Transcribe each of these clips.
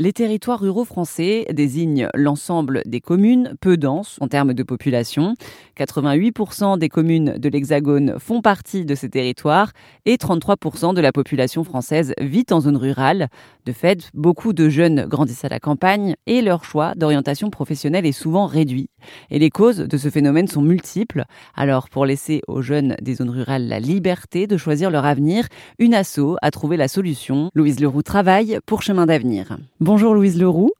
Les territoires ruraux français désignent l'ensemble des communes peu denses en termes de population. 88% des communes de l'Hexagone font partie de ces territoires et 33% de la population française vit en zone rurale. De fait, beaucoup de jeunes grandissent à la campagne et leur choix d'orientation professionnelle est souvent réduit. Et les causes de ce phénomène sont multiples. Alors, pour laisser aux jeunes des zones rurales la liberté de choisir leur avenir, une asso a trouvé la solution. Louise Leroux travaille pour Chemin d'avenir. Bonjour Louise Leroux.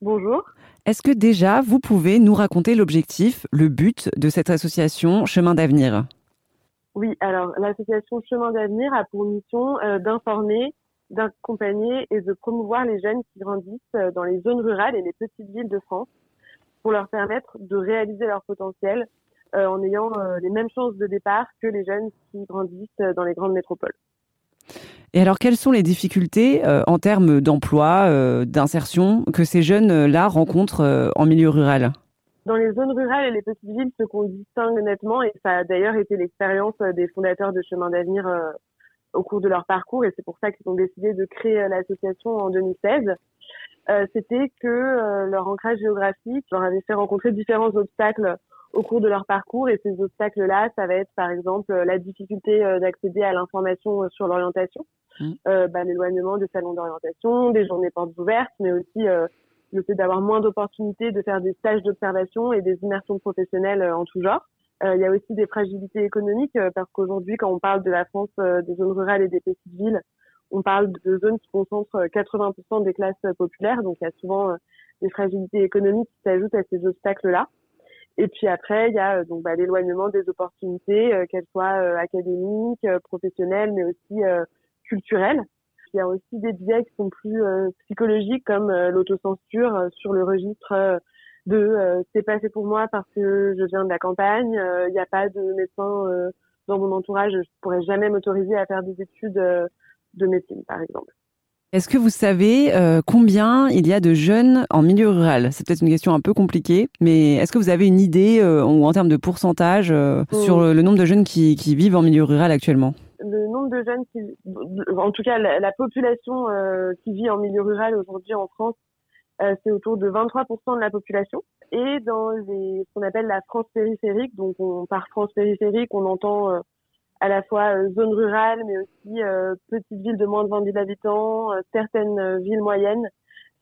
Bonjour. Est-ce que déjà vous pouvez nous raconter l'objectif, le but de cette association Chemin d'avenir? Oui, alors l'association Chemin d'avenir a pour mission euh, d'informer, d'accompagner et de promouvoir les jeunes qui grandissent euh, dans les zones rurales et les petites villes de France pour leur permettre de réaliser leur potentiel euh, en ayant les mêmes chances de départ que les jeunes qui grandissent dans les grandes métropoles. Et alors, quelles sont les difficultés euh, en termes d'emploi, euh, d'insertion que ces jeunes-là rencontrent euh, en milieu rural? Dans les zones rurales et les petites villes, ce qu'on distingue nettement, et ça a d'ailleurs été l'expérience des fondateurs de Chemin d'avenir au cours de leur parcours, et c'est pour ça qu'ils ont décidé de créer l'association en 2016, c'était que leur ancrage géographique leur avait fait rencontrer différents obstacles au cours de leur parcours. Et ces obstacles-là, ça va être par exemple la difficulté d'accéder à l'information sur l'orientation. Mmh. Euh, bah, l'éloignement des salons d'orientation, des journées portes ouvertes, mais aussi euh, le fait d'avoir moins d'opportunités de faire des stages d'observation et des immersions professionnelles euh, en tout genre. Il y a aussi des fragilités économiques parce qu'aujourd'hui, quand on parle de la France, des zones rurales et des petites villes, on parle de zones qui concentrent 80% des classes populaires, donc il y a souvent des fragilités économiques qui s'ajoutent à ces obstacles-là. Et puis après, il y a donc bah, l'éloignement des opportunités, qu'elles soient académiques, professionnelles, mais aussi culturel. Il y a aussi des biais qui sont plus euh, psychologiques comme euh, l'autocensure euh, sur le registre de c'est pas fait pour moi parce que je viens de la campagne, il n'y a pas de médecin dans mon entourage, je pourrais jamais m'autoriser à faire des études de médecine par exemple. Est-ce que vous savez combien il y a de jeunes en milieu rural? C'est peut-être une question un peu compliquée, mais est-ce que vous avez une idée ou en termes de pourcentage sur le, nombre de jeunes qui vivent en milieu rural actuellement? Le nombre de jeunes qui, en tout cas la, population euh, qui vit en milieu rural aujourd'hui en France, euh, c'est autour de 23% de la population. Et dans les, ce qu'on appelle la France périphérique, donc on, par France périphérique, on entend euh, à la fois zone rurale, mais aussi petites villes de moins de 20 000 habitants, certaines villes moyennes,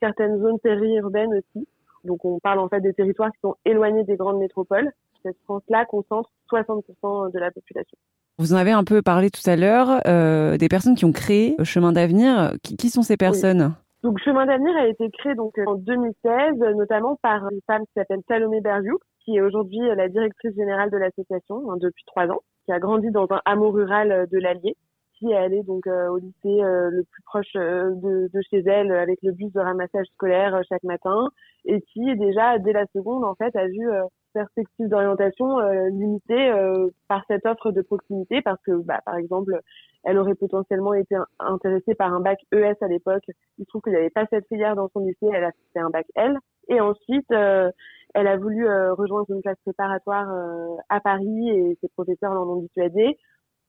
certaines zones périurbaines aussi. Donc on parle en fait des territoires qui sont éloignés des grandes métropoles. Cette France-là concentre 60% de la population. Vous en avez un peu parlé tout à l'heure, euh, des personnes qui ont créé Chemin d'avenir. Qui, sont ces personnes? Donc Chemin d'avenir a été créé donc en 2016, notamment par une femme qui s'appelle Salomé Bergioux, qui est aujourd'hui la directrice générale de l'association hein, depuis trois ans, qui a grandi dans un hameau rural de l'Allier, qui est allée donc euh, au lycée euh, le plus proche de, de, chez elle avec le bus de ramassage scolaire chaque matin, et qui déjà dès la seconde en fait a vu perspective d'orientation euh, limitée euh, par cette offre de proximité parce que bah, par exemple elle aurait potentiellement été intéressée par un bac ES à l'époque. Il se trouve qu'il n'y avait pas cette filière dans son lycée. Elle a fait un bac L et ensuite euh, elle a voulu rejoindre une classe préparatoire à Paris et ses professeurs l'en ont dissuadée.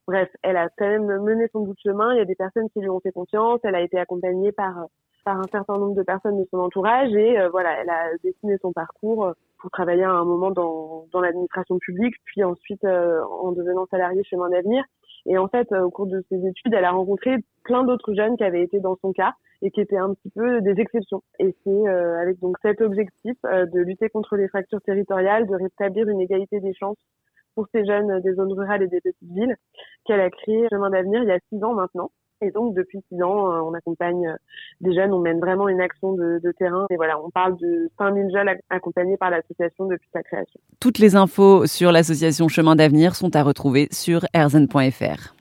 Bref elle a quand même mené son bout de chemin. Il y a des personnes qui lui ont fait confiance. Elle a été accompagnée par par un certain nombre de personnes de son entourage et voilà elle a dessiné son parcours pour travailler à un moment dans, dans l'administration publique, puis ensuite euh, en devenant salariée chez Main d'Avenir. Et en fait, euh, au cours de ses études, elle a rencontré plein d'autres jeunes qui avaient été dans son cas et qui étaient un petit peu des exceptions. Et c'est euh, avec donc cet objectif de lutter contre les fractures territoriales, de rétablir une égalité des chances pour ces jeunes des zones rurales et des petites villes qu'elle a créé Chemin d'avenir il y a six ans maintenant. Et donc, depuis six ans, euh, on accompagne euh, des jeunes, on mène vraiment une action de, de terrain. Et voilà, on parle de 5000 jeunes accompagnés par l'association depuis sa création. Toutes les infos sur l'association Chemin d'avenir sont à retrouver sur erzen.fr.